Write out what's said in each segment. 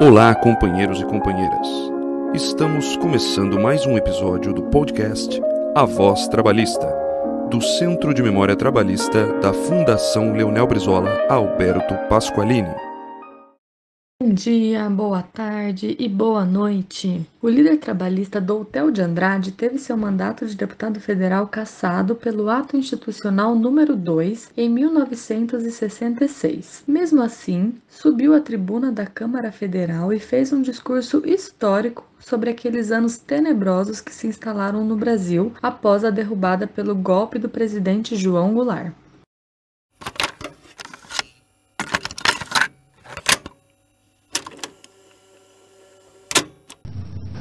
Olá, companheiros e companheiras. Estamos começando mais um episódio do podcast A Voz Trabalhista, do Centro de Memória Trabalhista da Fundação Leonel Brizola Alberto Pasqualini. Bom dia, boa tarde e boa noite. O líder trabalhista Doutel de Andrade teve seu mandato de deputado federal cassado pelo Ato Institucional número 2 em 1966. Mesmo assim, subiu à tribuna da Câmara Federal e fez um discurso histórico sobre aqueles anos tenebrosos que se instalaram no Brasil após a derrubada pelo golpe do presidente João Goulart.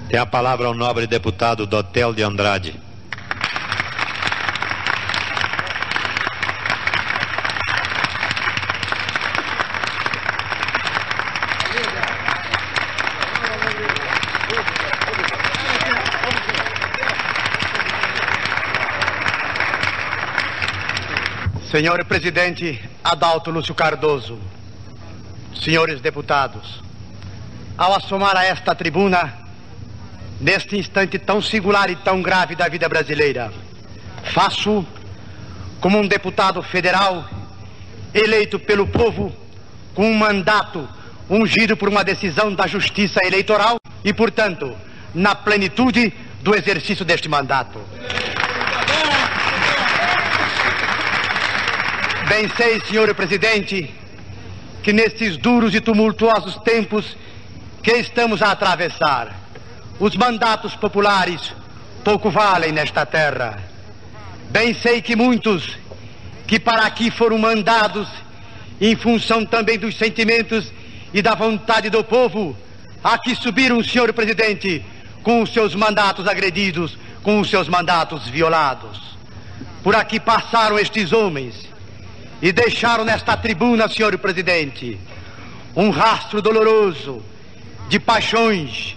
Tem a palavra o nobre deputado Dotel de Andrade. Senhor Presidente Adalto Lúcio Cardoso, senhores deputados, ao assomar a esta tribuna, neste instante tão singular e tão grave da vida brasileira. Faço como um deputado federal eleito pelo povo com um mandato ungido por uma decisão da Justiça Eleitoral e, portanto, na plenitude do exercício deste mandato. Bem sei, senhor presidente, que nestes duros e tumultuosos tempos que estamos a atravessar, os mandatos populares pouco valem nesta terra. Bem sei que muitos que para aqui foram mandados em função também dos sentimentos e da vontade do povo, aqui subiram, senhor presidente, com os seus mandatos agredidos, com os seus mandatos violados. Por aqui passaram estes homens e deixaram nesta tribuna, senhor presidente, um rastro doloroso de paixões,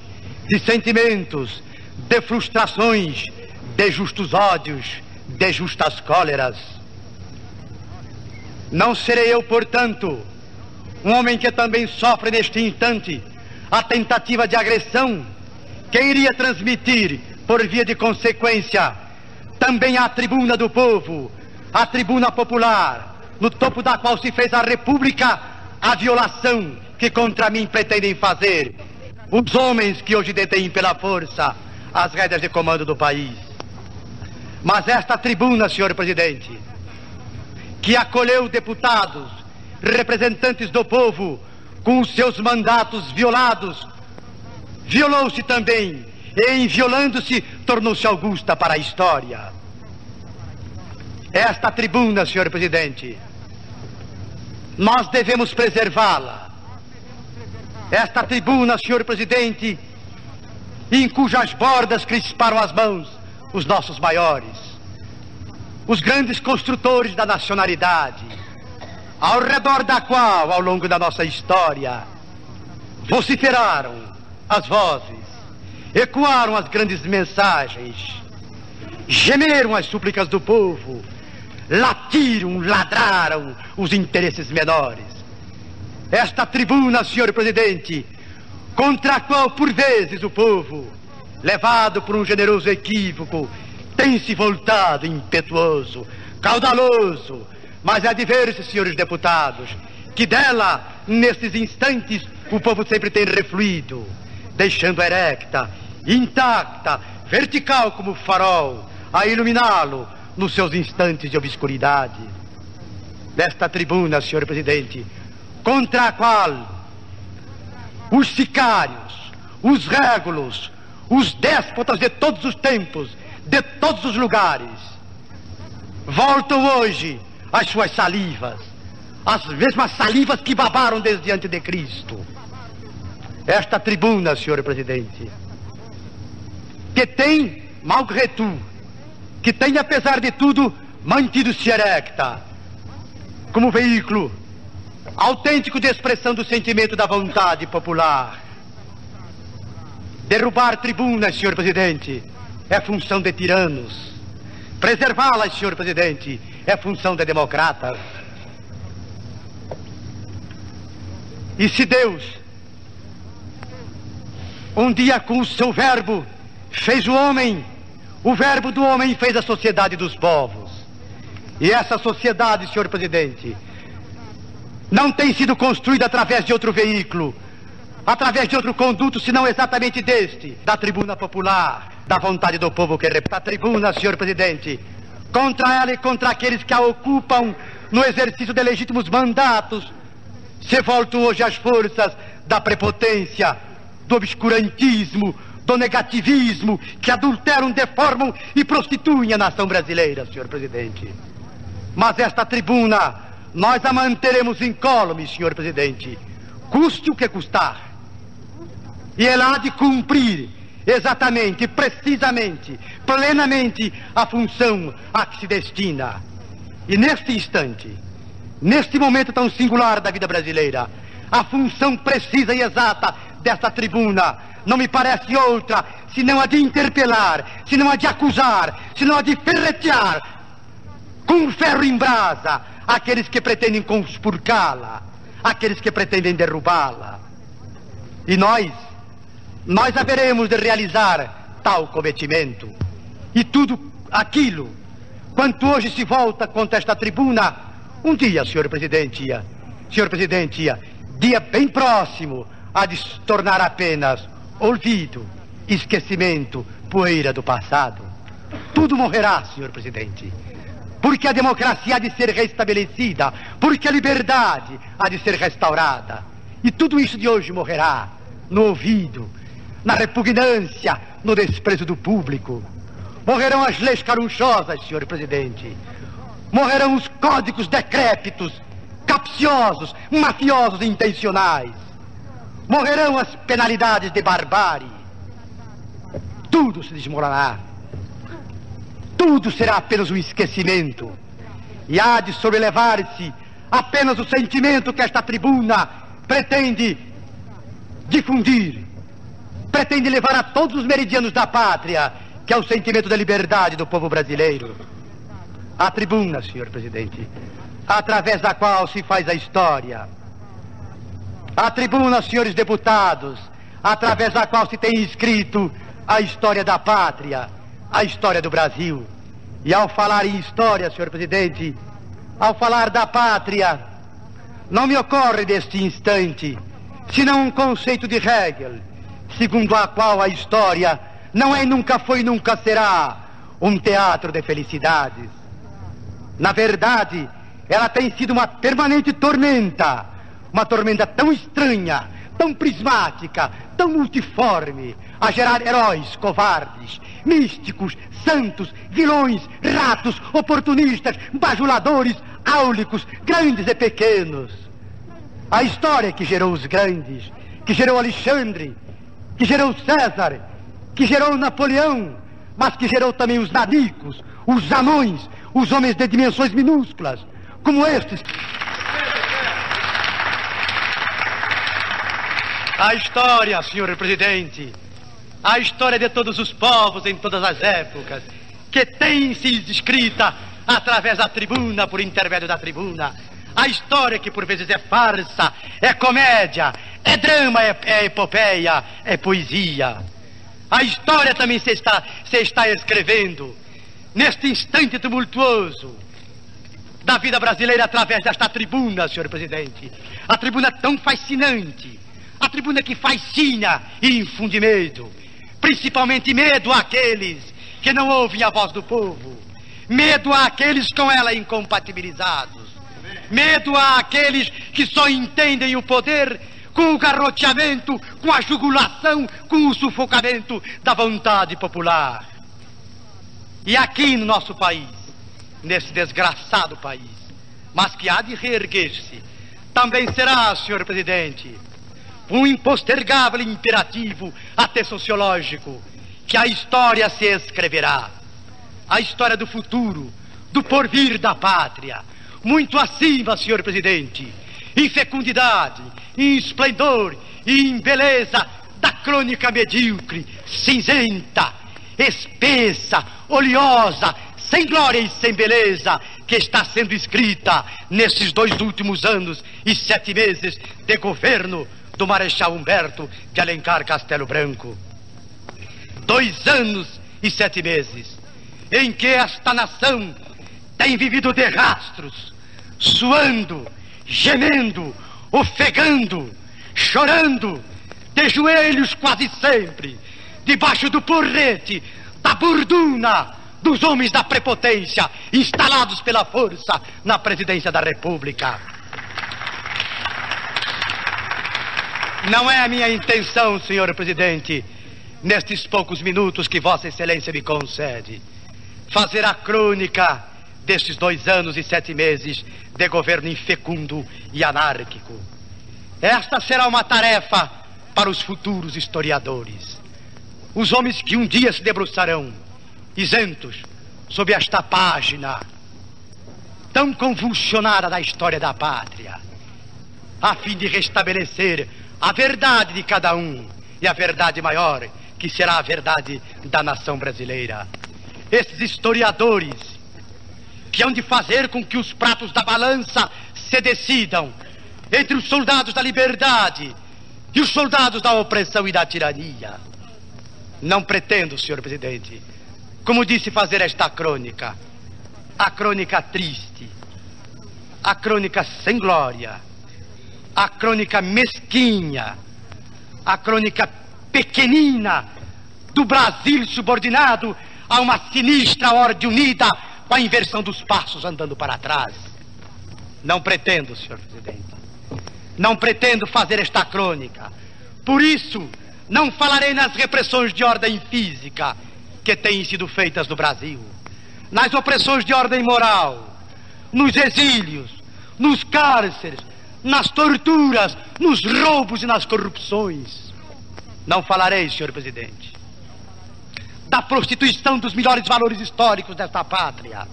de sentimentos, de frustrações, de justos ódios, de justas cóleras. Não serei eu, portanto, um homem que também sofre neste instante a tentativa de agressão, que iria transmitir, por via de consequência, também à tribuna do povo, à tribuna popular, no topo da qual se fez a república, a violação que contra mim pretendem fazer os homens que hoje detêm pela força as rédeas de comando do país. Mas esta tribuna, senhor presidente, que acolheu deputados, representantes do povo, com seus mandatos violados, violou-se também, e em violando-se, tornou-se augusta para a história. Esta tribuna, senhor presidente, nós devemos preservá-la esta tribuna, senhor presidente, em cujas bordas crisparam as mãos os nossos maiores, os grandes construtores da nacionalidade, ao redor da qual, ao longo da nossa história, vociferaram as vozes, ecoaram as grandes mensagens, gemeram as súplicas do povo, latiram, ladraram os interesses menores esta tribuna, senhor presidente, contra a qual por vezes o povo, levado por um generoso equívoco, tem se voltado impetuoso, caudaloso, mas é de ver-se, senhores deputados, que dela, nesses instantes, o povo sempre tem refluído, deixando erecta, intacta, vertical como farol, a iluminá-lo nos seus instantes de obscuridade. Desta tribuna, senhor presidente, contra a qual os sicários, os régulos, os déspotas de todos os tempos, de todos os lugares, voltam hoje às suas salivas, as mesmas salivas que babaram desde antes de Cristo. Esta tribuna, senhor presidente, que tem, malgré tout, que tem, apesar de tudo, mantido-se erecta, como veículo autêntico de expressão do sentimento da vontade popular. Derrubar tribunas, senhor presidente, é função de tiranos. Preservá-las, senhor presidente, é função de democratas. E se Deus Um dia, com o seu verbo, fez o homem, o verbo do homem fez a sociedade dos povos. E essa sociedade, senhor presidente, não tem sido construída através de outro veículo, através de outro conduto, senão exatamente deste, da tribuna popular, da vontade do povo que repete a tribuna, senhor presidente, contra ela e contra aqueles que a ocupam no exercício de legítimos mandatos, se voltam hoje as forças da prepotência, do obscurantismo, do negativismo, que adulteram, deformam e prostituem a nação brasileira, senhor presidente. Mas esta tribuna, nós a manteremos incólume, senhor presidente, custe o que custar. E ela há de cumprir exatamente, precisamente, plenamente a função a que se destina. E neste instante, neste momento tão singular da vida brasileira, a função precisa e exata desta tribuna não me parece outra senão a de interpelar, senão a de acusar, senão a de ferretear com ferro em brasa aqueles que pretendem conspurcá-la, aqueles que pretendem derrubá-la. E nós, nós haveremos de realizar tal cometimento. E tudo aquilo, quanto hoje se volta contra esta tribuna, um dia, senhor presidente, senhor presidente, ia, dia bem próximo, há de se tornar apenas olvido, esquecimento, poeira do passado. Tudo morrerá, senhor presidente. Porque a democracia há de ser restabelecida, porque a liberdade há de ser restaurada. E tudo isso de hoje morrerá no ouvido, na repugnância, no desprezo do público. Morrerão as leis carunchosas, senhor presidente. Morrerão os códigos decrépitos, capciosos, mafiosos e intencionais. Morrerão as penalidades de barbárie. Tudo se desmoronará. Tudo será apenas um esquecimento. E há de sobrelevar-se apenas o sentimento que esta tribuna pretende difundir. Pretende levar a todos os meridianos da pátria, que é o sentimento da liberdade do povo brasileiro. A tribuna, senhor presidente, através da qual se faz a história a tribuna, senhores deputados, através da qual se tem escrito a história da pátria, a história do Brasil. E ao falar em história, senhor presidente, ao falar da pátria, não me ocorre neste instante senão um conceito de Hegel, segundo a qual a história não é nunca foi nunca será um teatro de felicidades. Na verdade, ela tem sido uma permanente tormenta uma tormenta tão estranha, tão prismática, tão multiforme, a gerar heróis covardes, místicos, santos, vilões, ratos, oportunistas, bajuladores, áulicos, grandes e pequenos. A história que gerou os grandes, que gerou Alexandre, que gerou César, que gerou Napoleão, mas que gerou também os nanicos, os anões, os homens de dimensões minúsculas, como estes A história, senhor presidente, a história de todos os povos em todas as épocas, que tem se escrita através da tribuna, por intermédio da tribuna. A história que por vezes é farsa, é comédia, é drama, é, é epopeia, é poesia. A história também se está, se está escrevendo neste instante tumultuoso da vida brasileira através desta tribuna, senhor presidente. A tribuna tão fascinante a tribuna que fascina e infunde medo. Principalmente medo àqueles que não ouvem a voz do povo. Medo àqueles com ela incompatibilizados. Medo àqueles que só entendem o poder com o garroteamento, com a jugulação, com o sufocamento da vontade popular. E aqui no nosso país, nesse desgraçado país, mas que há de reerguer-se, também será, senhor presidente, um impostergável imperativo, até sociológico, que a história se escreverá. A história do futuro, do porvir da pátria, muito acima, senhor presidente, em fecundidade, em esplendor e em beleza da crônica medíocre, cinzenta, espessa, oleosa, sem glória e sem beleza, que está sendo escrita nesses dois últimos anos e sete meses de governo do Marechal Humberto de Alencar Castelo Branco. Dois anos e sete meses em que esta nação tem vivido de rastros, suando, gemendo, ofegando, chorando, de joelhos quase sempre, debaixo do porrete, da burduna dos homens da prepotência instalados pela força na presidência da República. Não é a minha intenção, senhor presidente, nestes poucos minutos que Vossa Excelência me concede, fazer a crônica destes dois anos e sete meses de governo infecundo e anárquico. Esta será uma tarefa para os futuros historiadores. Os homens que um dia se debruçarão, isentos, sob esta página tão convulsionada da história da pátria, a fim de restabelecer a verdade de cada um e a verdade maior, que será a verdade da nação brasileira. Esses historiadores que hão de fazer com que os pratos da balança se decidam entre os soldados da liberdade e os soldados da opressão e da tirania. Não pretendo, senhor presidente, como disse, fazer esta crônica, a crônica triste, a crônica sem glória, a crônica mesquinha, a crônica pequenina do Brasil subordinado a uma sinistra ordem unida com a inversão dos passos andando para trás. Não pretendo, senhor presidente. Não pretendo fazer esta crônica. Por isso, não falarei nas repressões de ordem física que têm sido feitas no Brasil, nas opressões de ordem moral, nos exílios, nos cárceres, nas torturas, nos roubos e nas corrupções. Não falarei, senhor presidente da prostituição dos melhores valores históricos desta pátria.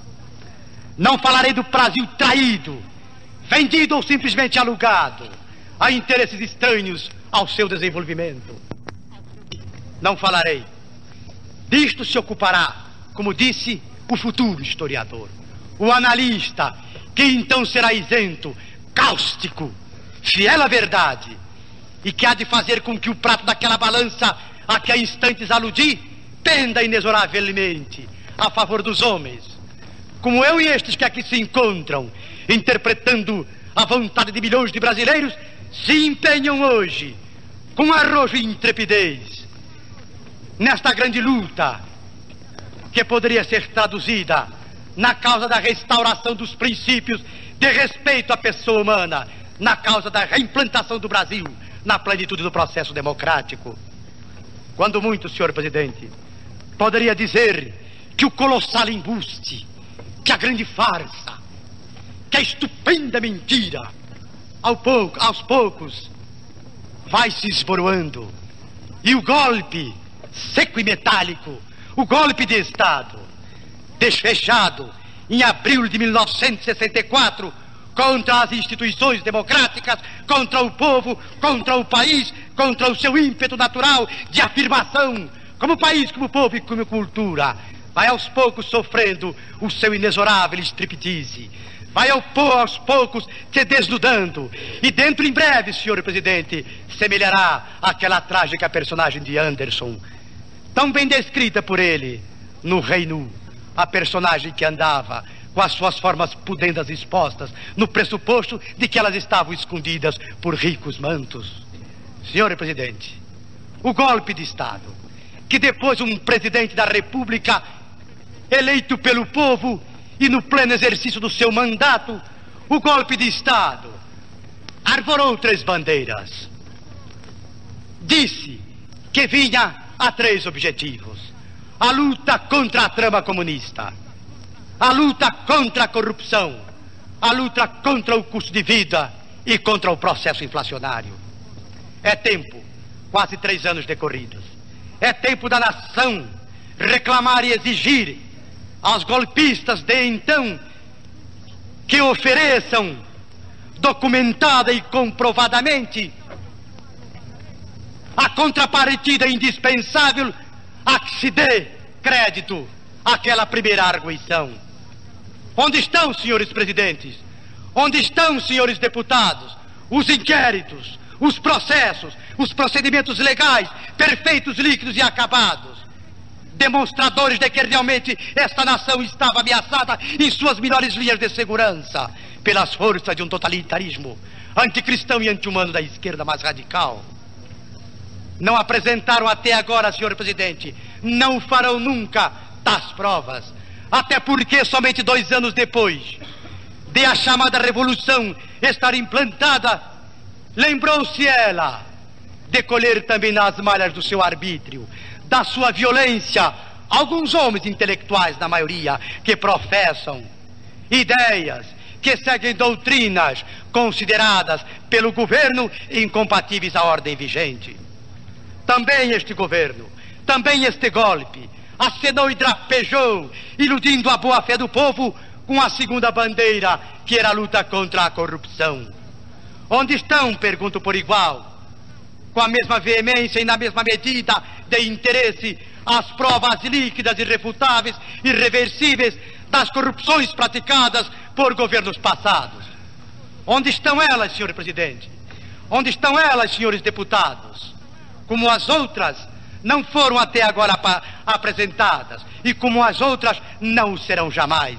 Não falarei do Brasil traído, vendido ou simplesmente alugado a interesses estranhos ao seu desenvolvimento. Não falarei. Disto se ocupará, como disse, o futuro historiador, o analista, que então será isento, cáustico, fiel à verdade, e que há de fazer com que o prato daquela balança a que há instantes aludi penda inexoravelmente a favor dos homens, como eu e estes que aqui se encontram, interpretando a vontade de milhões de brasileiros, se empenham hoje com arrojo e intrepidez nesta grande luta que poderia ser traduzida na causa da restauração dos princípios de respeito à pessoa humana, na causa da reimplantação do Brasil na plenitude do processo democrático. Quando muito, senhor presidente, poderia dizer que o colossal embuste, que a grande farsa, que a estupenda mentira, ao pouco, aos poucos, vai se esboroando. E o golpe seco e metálico, o golpe de Estado, desfechado em abril de 1964 contra as instituições democráticas, contra o povo, contra o país, contra o seu ímpeto natural de afirmação como país, como povo e como cultura, vai aos poucos sofrendo o seu inexorável striptease. Vai ao, aos poucos se desnudando. E dentro em breve, senhor presidente, semelhará aquela trágica personagem de Anderson, tão bem descrita por ele no Reino. A personagem que andava com as suas formas pudendas expostas, no pressuposto de que elas estavam escondidas por ricos mantos. Senhor presidente, o golpe de Estado que depois um presidente da República, eleito pelo povo e no pleno exercício do seu mandato, o golpe de Estado, arvorou três bandeiras. Disse que vinha a três objetivos: a luta contra a trama comunista, a luta contra a corrupção, a luta contra o custo de vida e contra o processo inflacionário. É tempo, quase três anos decorridos. É tempo da nação reclamar e exigir aos golpistas de então que ofereçam documentada e comprovadamente a contrapartida indispensável a que se dê crédito àquela primeira arguição. Onde estão, senhores presidentes? Onde estão, senhores deputados, os inquéritos, os processos, os procedimentos legais, perfeitos, líquidos e acabados. Demonstradores de que realmente esta nação estava ameaçada em suas melhores linhas de segurança pelas forças de um totalitarismo anticristão e anti-humano da esquerda mais radical. Não apresentaram até agora, senhor presidente, não farão nunca tais provas. Até porque somente dois anos depois de a chamada revolução estar implantada, lembrou-se ela de colher também nas malhas do seu arbítrio, da sua violência, alguns homens intelectuais, na maioria, que professam ideias, que seguem doutrinas consideradas pelo governo incompatíveis à ordem vigente. Também este governo, também este golpe, acenou e drapejou, iludindo a boa-fé do povo com a segunda bandeira, que era a luta contra a corrupção. Onde estão, pergunto por igual, com a mesma veemência e na mesma medida de interesse, as provas líquidas, irrefutáveis, irreversíveis das corrupções praticadas por governos passados? Onde estão elas, senhor presidente? Onde estão elas, senhores deputados? Como as outras não foram até agora apresentadas e como as outras não serão jamais.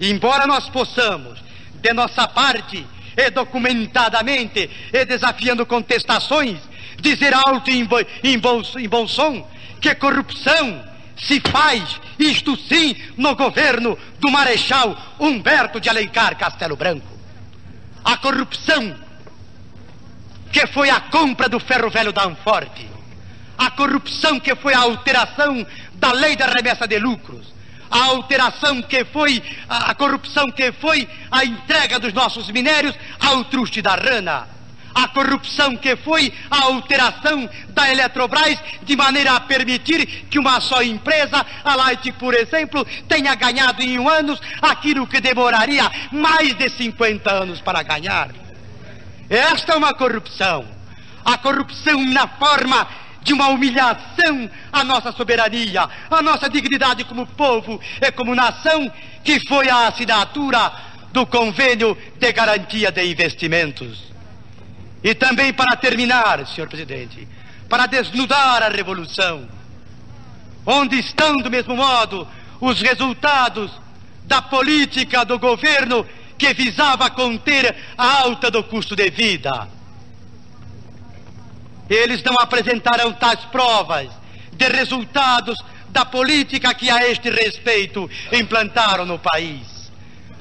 Embora nós possamos, de nossa parte, e documentadamente, e desafiando contestações, dizer alto bo, em, em bom som que corrupção se faz, isto sim, no governo do Marechal Humberto de Alencar Castelo Branco a corrupção, que foi a compra do ferro velho da Anforte, a corrupção que foi a alteração da lei da remessa de lucros, a alteração que foi, a, a corrupção que foi a entrega dos nossos minérios ao truste da rana, a corrupção que foi a alteração da Eletrobras de maneira a permitir que uma só empresa, a Light, por exemplo, tenha ganhado em um ano aquilo que demoraria mais de 50 anos para ganhar. Esta é uma corrupção. A corrupção na forma de uma humilhação à nossa soberania, à nossa dignidade como povo e como nação, que foi a assinatura do convênio de garantia de investimentos. E também para terminar, senhor presidente, para desnudar a revolução, onde estão, do mesmo modo, os resultados da política do governo que visava conter a alta do custo de vida. Eles não apresentaram tais provas de resultados da política que a este respeito implantaram no país.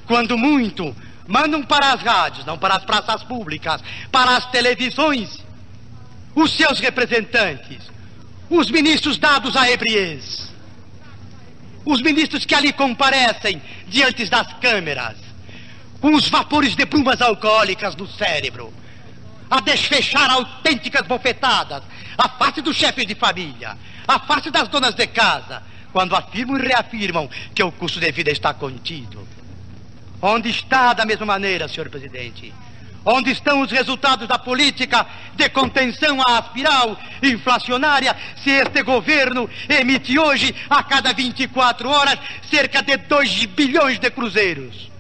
Quando muito, mandam para as rádios, não para as praças públicas, para as televisões, os seus representantes, os ministros dados a ebriez, os ministros que ali comparecem diante das câmeras, com os vapores de brumas alcoólicas no cérebro, a desfechar autênticas bofetadas, a face dos chefes de família, a face das donas de casa, quando afirmam e reafirmam que o custo de vida está contido. Onde está da mesma maneira, senhor presidente? Onde estão os resultados da política de contenção à espiral inflacionária se este governo emite hoje, a cada 24 horas, cerca de 2 bilhões de cruzeiros?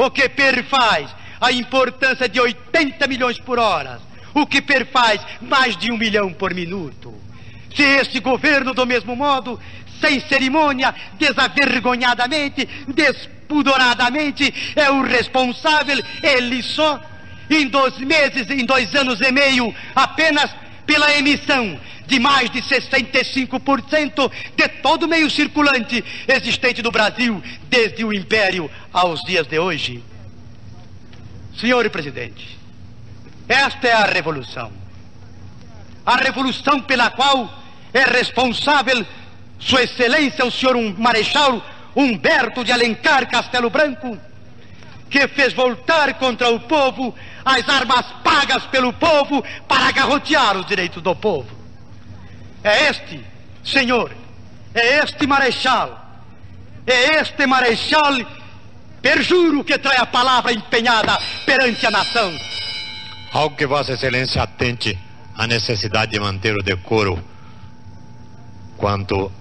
O que perfaz a importância de 80 milhões por hora? O que perfaz mais de um milhão por minuto? Se este governo, do mesmo modo, sem cerimônia, desavergonhadamente, despudoradamente, é o responsável, ele só, em dois meses, em dois anos e meio, apenas pela emissão de mais de 65% de todo o meio circulante existente no Brasil, desde o Império aos dias de hoje. Senhor presidente, esta é a revolução. A revolução pela qual é responsável sua Excelência, o senhor Marechal Humberto de Alencar Castelo Branco, que fez voltar contra o povo as armas pagas pelo povo para garrotear os direitos do povo. É este, senhor, é este Marechal, é este Marechal, perjuro que trai a palavra empenhada perante a nação. Algo que Vossa Excelência atente à necessidade de manter o decoro quanto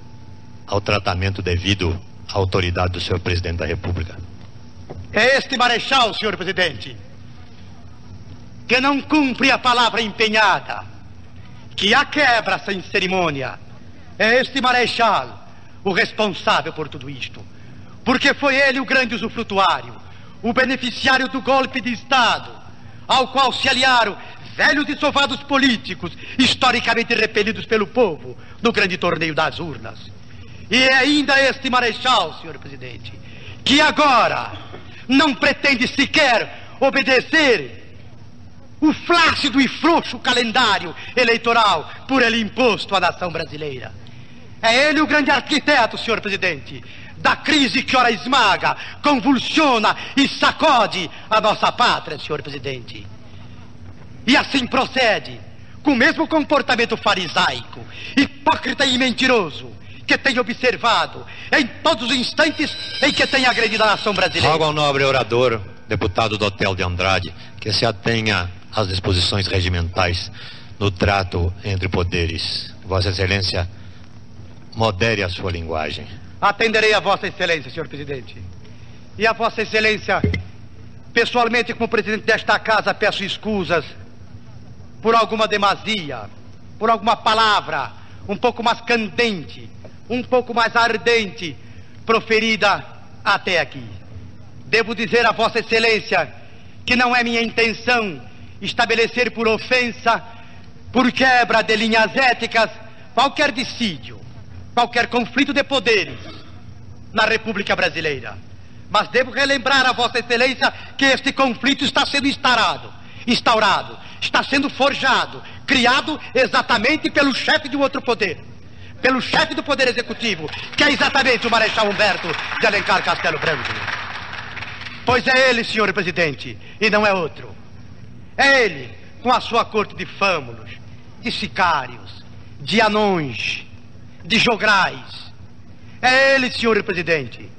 ao tratamento devido à autoridade do senhor presidente da República. É este marechal, senhor presidente. que não cumpre a palavra empenhada, que a quebra sem cerimônia. É este marechal o responsável por tudo isto, porque foi ele o grande usufrutuário, o beneficiário do golpe de Estado, ao qual se aliaram velhos e sovados políticos, historicamente repelidos pelo povo no grande torneio das urnas. E é ainda este marechal, senhor presidente, que agora não pretende sequer obedecer o flácido e frouxo calendário eleitoral por ele imposto à nação brasileira. É ele o grande arquiteto, senhor presidente, da crise que ora esmaga, convulsiona e sacode a nossa pátria, senhor presidente. E assim procede, com o mesmo comportamento farisaico, hipócrita e mentiroso, que tem observado em todos os instantes em que tem agredido a nação brasileira. Rogo ao nobre orador, deputado do Hotel de Andrade, que se atenha às disposições regimentais no trato entre poderes. Vossa Excelência, modere a sua linguagem. Atenderei a Vossa Excelência, senhor presidente. E a Vossa Excelência, pessoalmente, como presidente desta casa, peço escusas por alguma demasia, por alguma palavra um pouco mais candente, um pouco mais ardente, proferida até aqui. Devo dizer a Vossa Excelência que não é minha intenção estabelecer por ofensa, por quebra de linhas éticas, qualquer dissídio, qualquer conflito de poderes na República Brasileira. Mas devo relembrar a Vossa Excelência que este conflito está sendo instaurado, instaurado, está sendo forjado, criado exatamente pelo chefe de um outro poder, pelo chefe do Poder Executivo, que é exatamente o Marechal Humberto de Alencar Castelo Branco. Pois é ele, senhor presidente, e não é outro. É ele, com a sua corte de fâmulos, de sicários, de anões, de jograis. É ele, senhor presidente,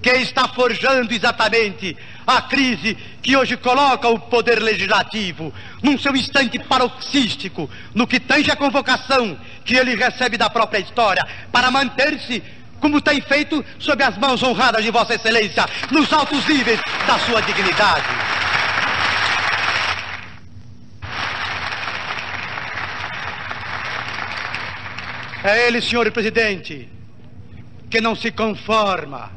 que está forjando exatamente a crise que hoje coloca o poder legislativo num seu instante paroxístico, no que tange a convocação que ele recebe da própria história, para manter-se como tem feito sob as mãos honradas de Vossa Excelência, nos altos níveis da sua dignidade. É ele, senhor presidente, que não se conforma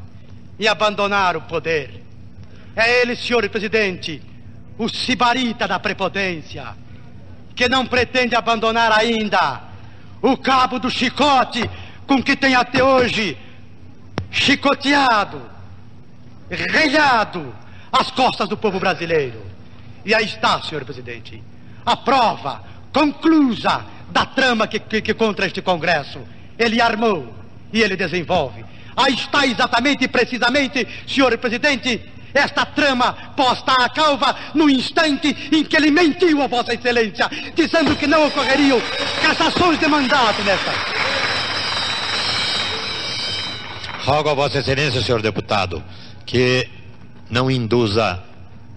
em abandonar o poder. É ele, senhor presidente, o sibarita da prepotência, que não pretende abandonar ainda o cabo do chicote com que tem até hoje chicoteado, relhado as costas do povo brasileiro. E aí está, senhor presidente, a prova conclusa da trama que, que, que contra este Congresso ele armou e ele desenvolve. Aí está exatamente e precisamente, senhor presidente, esta trama posta à calva no instante em que ele mentiu a Vossa Excelência, dizendo que não ocorreriam cassações de mandato nessa. Rogo a Vossa Excelência, senhor deputado, que não induza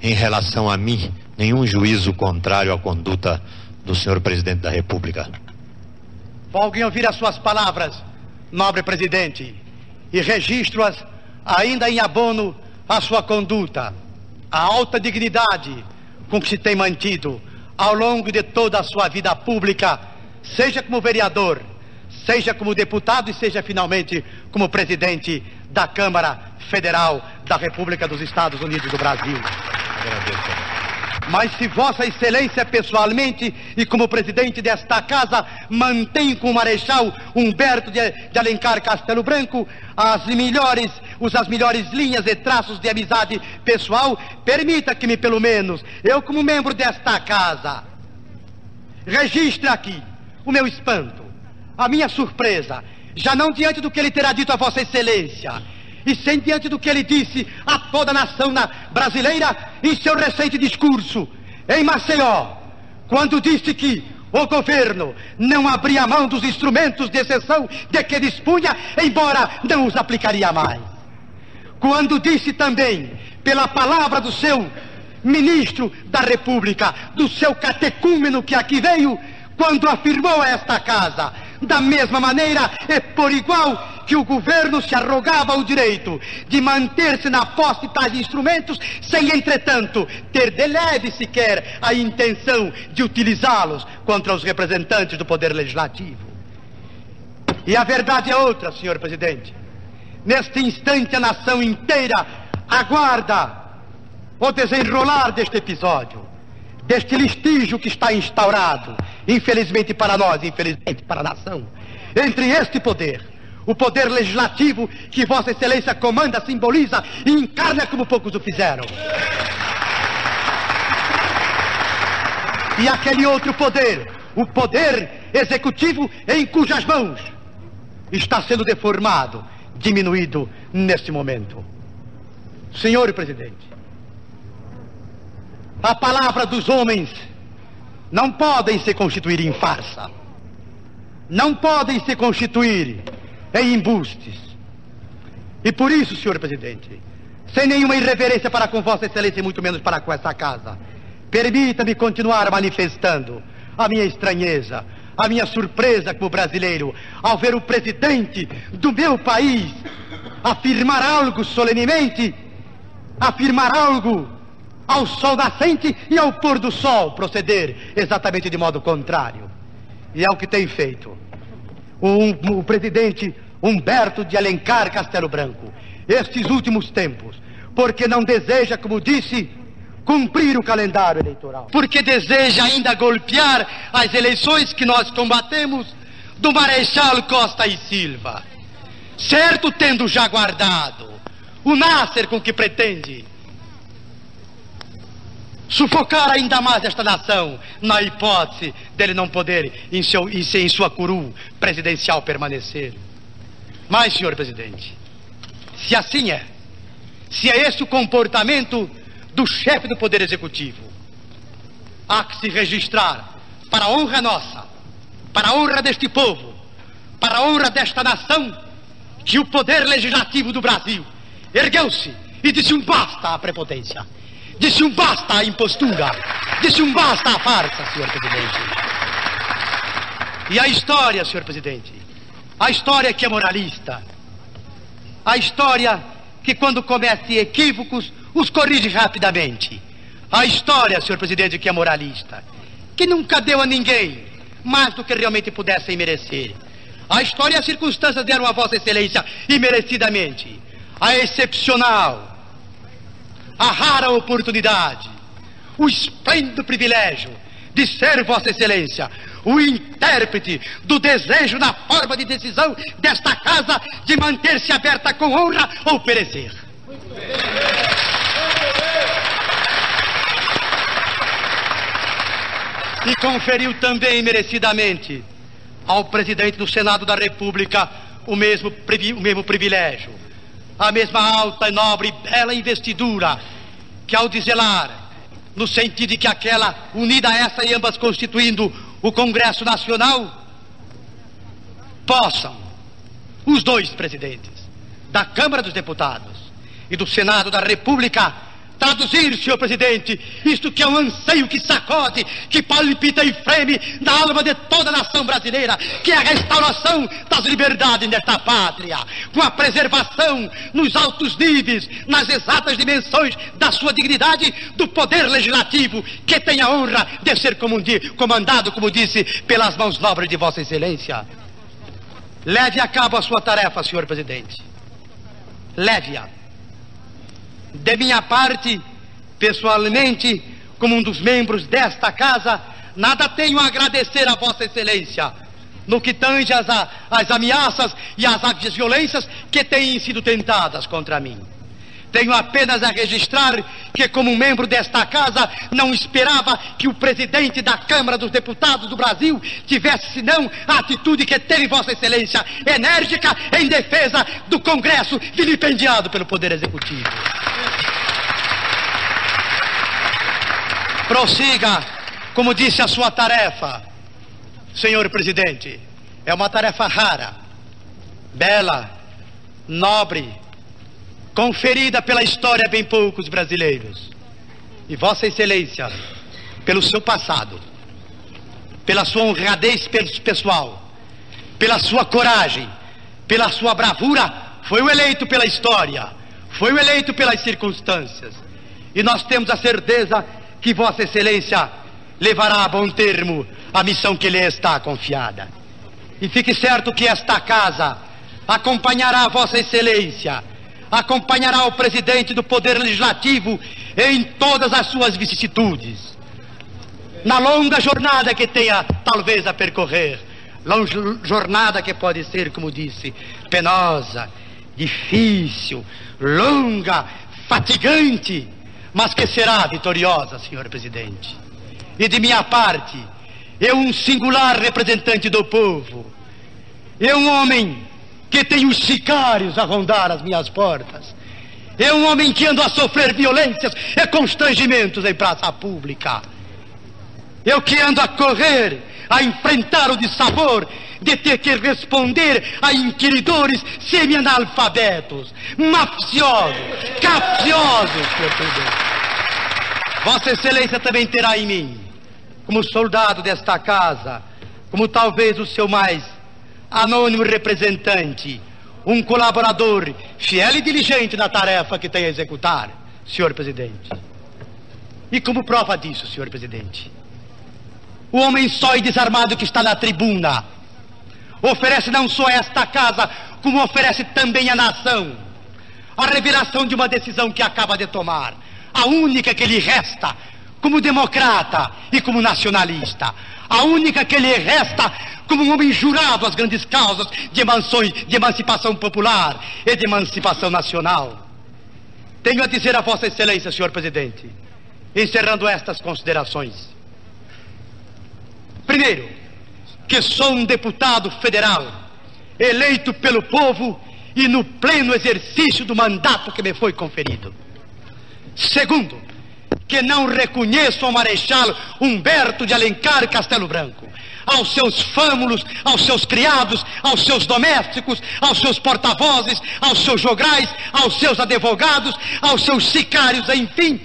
em relação a mim nenhum juízo contrário à conduta do senhor presidente da República. Folguem ouvir as suas palavras, nobre presidente, e registro-as ainda em abono à sua conduta, a alta dignidade com que se tem mantido ao longo de toda a sua vida pública, seja como vereador, seja como deputado e seja finalmente como presidente da Câmara Federal da República dos Estados Unidos do Brasil. Agradeço. Mas se Vossa Excelência pessoalmente e como presidente desta casa mantém com o Marechal Humberto de, Alencar Castelo Branco as melhores, os, as melhores linhas e traços de amizade pessoal, permita que me pelo menos, eu como membro desta casa, registre aqui o meu espanto, a minha surpresa, já não diante do que ele terá dito a Vossa Excelência, e sem diante do que ele disse a toda a nação brasileira em seu recente discurso em Maceió, quando disse que o governo não abria mão dos instrumentos de exceção de que dispunha, embora não os aplicaria mais. Quando disse também, pela palavra do seu ministro da República, do seu catecúmeno que aqui veio, quando afirmou a esta casa, da mesma maneira e por igual que o governo se arrogava o direito de manter-se na posse de tais instrumentos, sem, entretanto, ter de leve sequer a intenção de utilizá-los contra os representantes do Poder Legislativo. E a verdade é outra, senhor presidente. Neste instante, a nação inteira aguarda o desenrolar deste episódio, deste listígio que está instaurado, infelizmente para nós, infelizmente para a nação, entre este poder, o poder legislativo que Vossa Excelência comanda, simboliza e encarna como poucos o fizeram. E aquele outro poder, o poder executivo, em cujas mãos está sendo deformado, diminuído neste momento. Senhor presidente, a palavra dos homens não podem se constituir em farsa. Não podem se constituir em embustes. E por isso, senhor presidente, sem nenhuma irreverência para com Vossa Excelência e muito menos para com esta casa, permita-me continuar manifestando a minha estranheza, a minha surpresa como brasileiro ao ver o presidente do meu país afirmar algo solenemente, afirmar algo ao sol nascente e ao pôr do sol proceder exatamente de modo contrário. E é o que tem feito o, o presidente Humberto de Alencar Castelo Branco, estes últimos tempos, porque não deseja, como disse, cumprir o calendário eleitoral. Porque deseja ainda golpear as eleições que nós combatemos do Marechal Costa e Silva. Certo tendo já guardado o Nasser com que pretende sufocar ainda mais esta nação, na hipótese dele não poder, em, seu, em sua curu presidencial, permanecer. Mas, senhor presidente, se assim é, se é esse o comportamento do chefe do Poder Executivo, há que se registrar para a honra nossa, para a honra deste povo, para a honra desta nação, que o Poder Legislativo do Brasil ergueu-se e disse um basta à prepotência. Disse um basta à impostura. Disse um basta à farsa, senhor presidente. E a história, senhor presidente, a história que é moralista, a história que quando comete equívocos os corrige rapidamente. A história, senhor presidente, que é moralista, que nunca deu a ninguém mais do que realmente pudessem merecer. A história e as circunstâncias deram a Vossa Excelência imerecidamente. A excepcional, a rara oportunidade, o esplêndido privilégio de ser Vossa Excelência o intérprete do desejo na forma de decisão desta casa de manter-se aberta com honra ou perecer. E conferiu também merecidamente ao presidente do Senado da República o mesmo, o mesmo privilégio a mesma alta e nobre e bela investidura que ao dizelar, no sentido de que aquela unida a essa e ambas constituindo o Congresso Nacional, possam os dois presidentes da Câmara dos Deputados e do Senado da República traduzir, senhor presidente, isto que é um anseio que sacode, que palpita e freme na alma de toda a nação brasileira, que é a restauração das liberdades nesta pátria, com a preservação nos altos níveis, nas exatas dimensões da sua dignidade, do poder legislativo, que tem a honra de ser comandado, como disse, pelas mãos nobres de Vossa Excelência. Leve a cabo a sua tarefa, senhor presidente. Leve-a de minha parte, pessoalmente, como um dos membros desta casa, nada tenho a agradecer a Vossa Excelência no que tange às, às ameaças e às violências que têm sido tentadas contra mim. Tenho apenas a registrar que, como membro desta casa, não esperava que o presidente da Câmara dos Deputados do Brasil tivesse, senão, a atitude que teve Vossa Excelência, enérgica em defesa do Congresso vilipendiado pelo Poder Executivo. Prossiga, como disse a sua tarefa, senhor presidente. É uma tarefa rara, bela, nobre conferida pela história a bem poucos brasileiros. E Vossa Excelência, pelo seu passado, pela sua honradez pessoal, pela sua coragem, pela sua bravura, foi o eleito pela história, foi o eleito pelas circunstâncias. E nós temos a certeza que Vossa Excelência levará a bom termo a missão que lhe está confiada. E fique certo que esta casa acompanhará Vossa Excelência, acompanhará o presidente do Poder Legislativo em todas as suas vicissitudes. Na longa jornada que tenha talvez a percorrer, jornada que pode ser, como disse, penosa, difícil, longa, fatigante, mas que será vitoriosa, senhor presidente. E de minha parte, eu, um singular representante do povo, eu, um homem que tem os sicários a rondar as minhas portas, eu, um homem que ando a sofrer violências e constrangimentos em praça pública, eu que ando a correr a enfrentar o dissabor de ter que responder a inquiridores semi-analfabetos, mafiosos, capciosos. Vossa Excelência também terá em mim, como soldado desta casa, como talvez o seu mais anônimo representante, um colaborador fiel e diligente na tarefa que tem a executar, senhor presidente. E como prova disso, senhor presidente, o homem só e desarmado que está na tribuna oferece não só esta casa, como oferece também a nação. A revelação de uma decisão que acaba de tomar, a única que lhe resta como democrata e como nacionalista, a única que lhe resta como um homem jurado às grandes causas de, de emancipação popular e de emancipação nacional. Tenho a dizer a Vossa Excelência, senhor presidente, encerrando estas considerações. Primeiro, que sou um deputado federal, eleito pelo povo e no pleno exercício do mandato que me foi conferido. Segundo, que não reconheço ao Marechal Humberto de Alencar Castelo Branco, aos seus fâmulos, aos seus criados, aos seus domésticos, aos seus porta-vozes, aos seus jograis, aos seus advogados, aos seus sicários, enfim,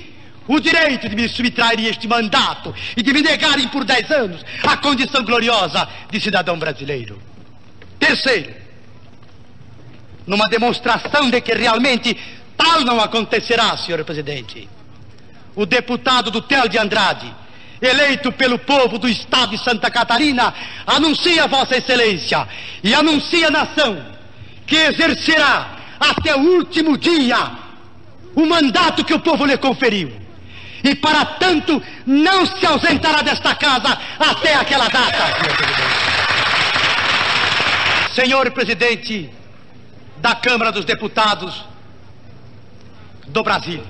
o direito de me subtrair este mandato e de me negarem por dez anos a condição gloriosa de cidadão brasileiro. Terceiro, numa demonstração de que realmente tal não acontecerá, senhor presidente, o deputado do Tel de Andrade, eleito pelo povo do estado de Santa Catarina, anuncia Vossa Excelência e anuncia a nação que exercerá até o último dia o mandato que o povo lhe conferiu e para tanto não se ausentará desta casa até aquela data. Senhor presidente da Câmara dos Deputados do Brasil,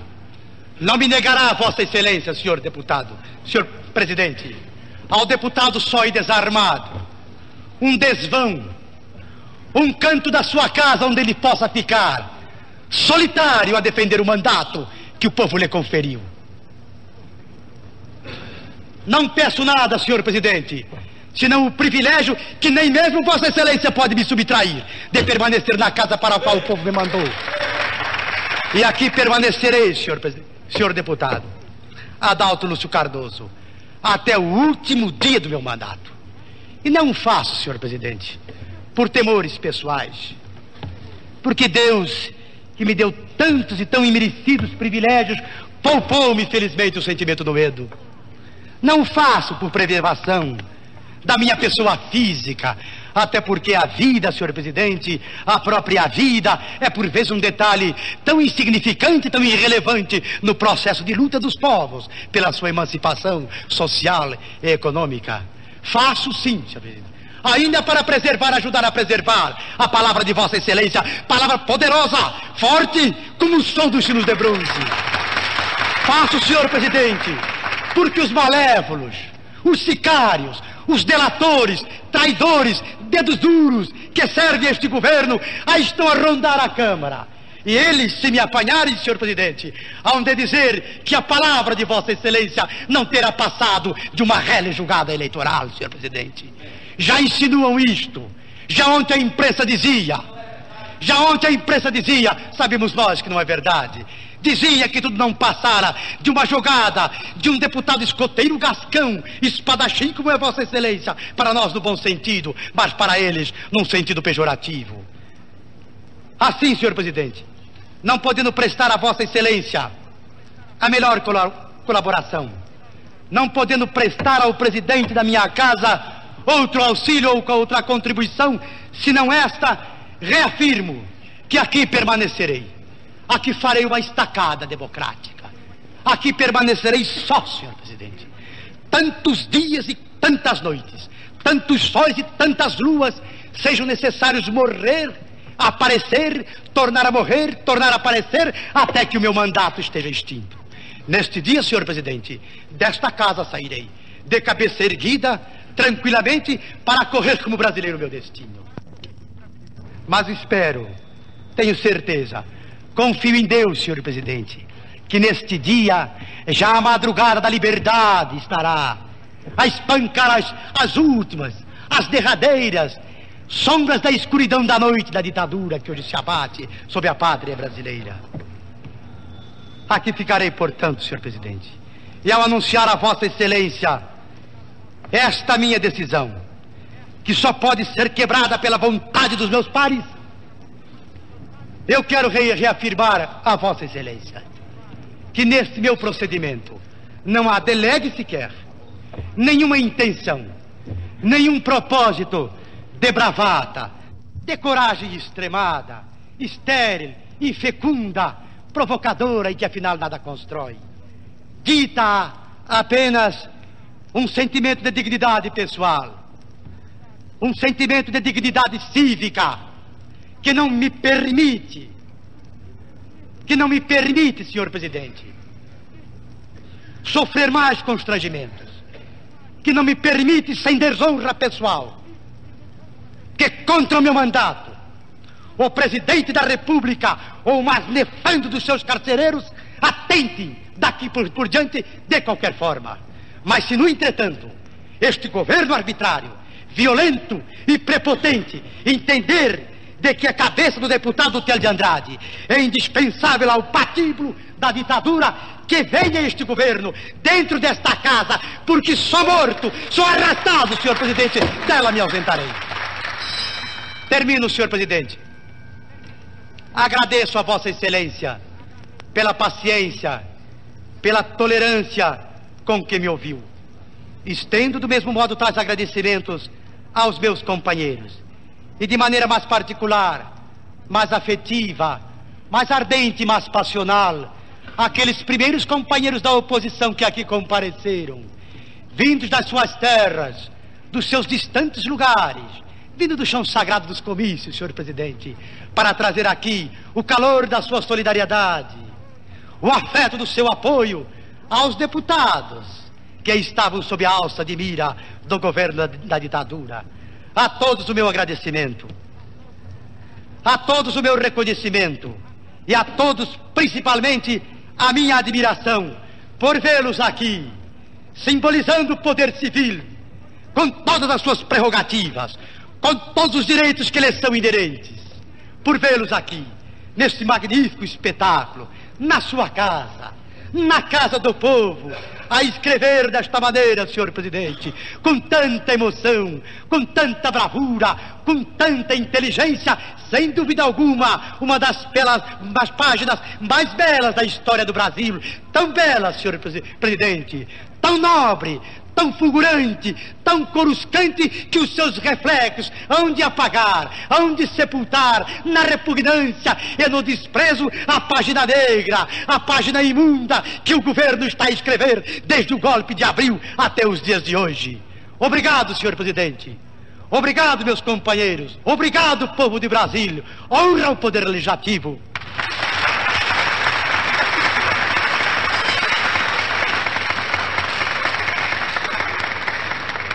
não me negará Vossa Excelência, senhor deputado, senhor presidente, ao deputado só e desarmado, um desvão, um canto da sua casa onde ele possa ficar, solitário a defender o mandato que o povo lhe conferiu. Não peço nada, senhor presidente, senão o privilégio que nem mesmo Vossa Excelência pode me subtrair de permanecer na casa para a qual o povo me mandou. E aqui permanecerei, senhor, senhor deputado, Adalto Lúcio Cardoso, até o último dia do meu mandato. E não faço, senhor presidente, por temores pessoais. Porque Deus, que me deu tantos e tão imerecidos privilégios, poupou-me, felizmente, o sentimento do medo. Não faço por preservação da minha pessoa física, até porque a vida, senhor presidente, a própria vida, é por vezes um detalhe tão insignificante, tão irrelevante no processo de luta dos povos pela sua emancipação social e econômica. Faço sim, senhor presidente. Ainda para preservar, ajudar a preservar a palavra de Vossa Excelência, palavra poderosa, forte, como o som dos sinos de bronze. Faço, senhor presidente, porque os malévolos, os sicários, os delatores, traidores, dedos duros que servem este governo, aí estão a rondar a Câmara. E eles, se me apanharem, senhor presidente, hão de dizer que a palavra de Vossa Excelência não terá passado de uma rele julgada eleitoral, senhor presidente. Já insinuam isto. Já ontem a imprensa dizia. Já ontem a imprensa dizia, sabemos nós que não é verdade. Dizia que tudo não passara de uma jogada de um deputado escoteiro gascão, espadachim como é Vossa Excelência, para nós no bom sentido, mas para eles num sentido pejorativo. Assim, senhor presidente, não podendo prestar a Vossa Excelência a melhor colaboração, não podendo prestar ao presidente da minha casa outro auxílio ou outra contribuição, senão esta, reafirmo que aqui permanecerei. Aqui farei uma estacada democrática. Aqui permanecerei só, senhor presidente. Tantos dias e tantas noites, tantos sóis e tantas luas sejam necessários morrer, aparecer, tornar a morrer, tornar a aparecer, até que o meu mandato esteja extinto. Neste dia, senhor presidente, desta casa sairei, de cabeça erguida, tranquilamente, para correr como brasileiro meu destino. Mas espero, tenho certeza, confio em Deus, senhor presidente, que neste dia, já a madrugada da liberdade estará a espancar as, as últimas, as derradeiras sombras da escuridão da noite da ditadura que hoje se abate sobre a pátria brasileira. Aqui ficarei, portanto, senhor presidente, e ao anunciar a Vossa Excelência esta minha decisão, que só pode ser quebrada pela vontade dos meus pares, eu quero re reafirmar a Vossa Excelência que neste meu procedimento não há delegue sequer, nenhuma intenção, nenhum propósito de bravata, de coragem extremada, estéril, infecunda, provocadora e que afinal nada constrói. Dita apenas um sentimento de dignidade pessoal, um sentimento de dignidade cívica que não me permite, que não me permite, senhor presidente, sofrer mais constrangimentos, que não me permite sem desonra pessoal, que contra o meu mandato, o presidente da República ou o mais nefando dos seus carcereiros atente daqui por, por diante de qualquer forma. Mas se, no entretanto, este governo arbitrário, violento e prepotente entender de que a cabeça do deputado Tel de Andrade é indispensável ao patíbulo da ditadura, que venha este governo dentro desta casa, porque só morto, só arrastado, senhor presidente, dela me ausentarei. Termino, senhor presidente. Agradeço a Vossa Excelência pela paciência, pela tolerância com que me ouviu. Estendo do mesmo modo tais agradecimentos aos meus companheiros e de maneira mais particular, mais afetiva, mais ardente, mais passional, aqueles primeiros companheiros da oposição que aqui compareceram, vindos das suas terras, dos seus distantes lugares, vindo do chão sagrado dos comícios, senhor presidente, para trazer aqui o calor da sua solidariedade, o afeto do seu apoio aos deputados que estavam sob a alça de mira do governo da, da ditadura. A todos o meu agradecimento, a todos o meu reconhecimento. E a todos, principalmente, a minha admiração por vê-los aqui, simbolizando o poder civil, com todas as suas prerrogativas, com todos os direitos que lhes são inerentes, por vê-los aqui, neste magnífico espetáculo, na sua casa, na casa do povo, a escrever desta maneira, senhor presidente, com tanta emoção, com tanta bravura, com tanta inteligência, sem dúvida alguma, uma das, belas, das páginas mais belas da história do Brasil, tão bela, senhor presidente, tão nobre, tão fulgurante, tão coruscante, que os seus reflexos hão de apagar, hão de sepultar na repugnância e no desprezo a página negra, a página imunda que o governo está a escrever desde o golpe de abril até os dias de hoje. Obrigado, senhor presidente. Obrigado, meus companheiros. Obrigado, povo de Brasília. Honra o poder legislativo.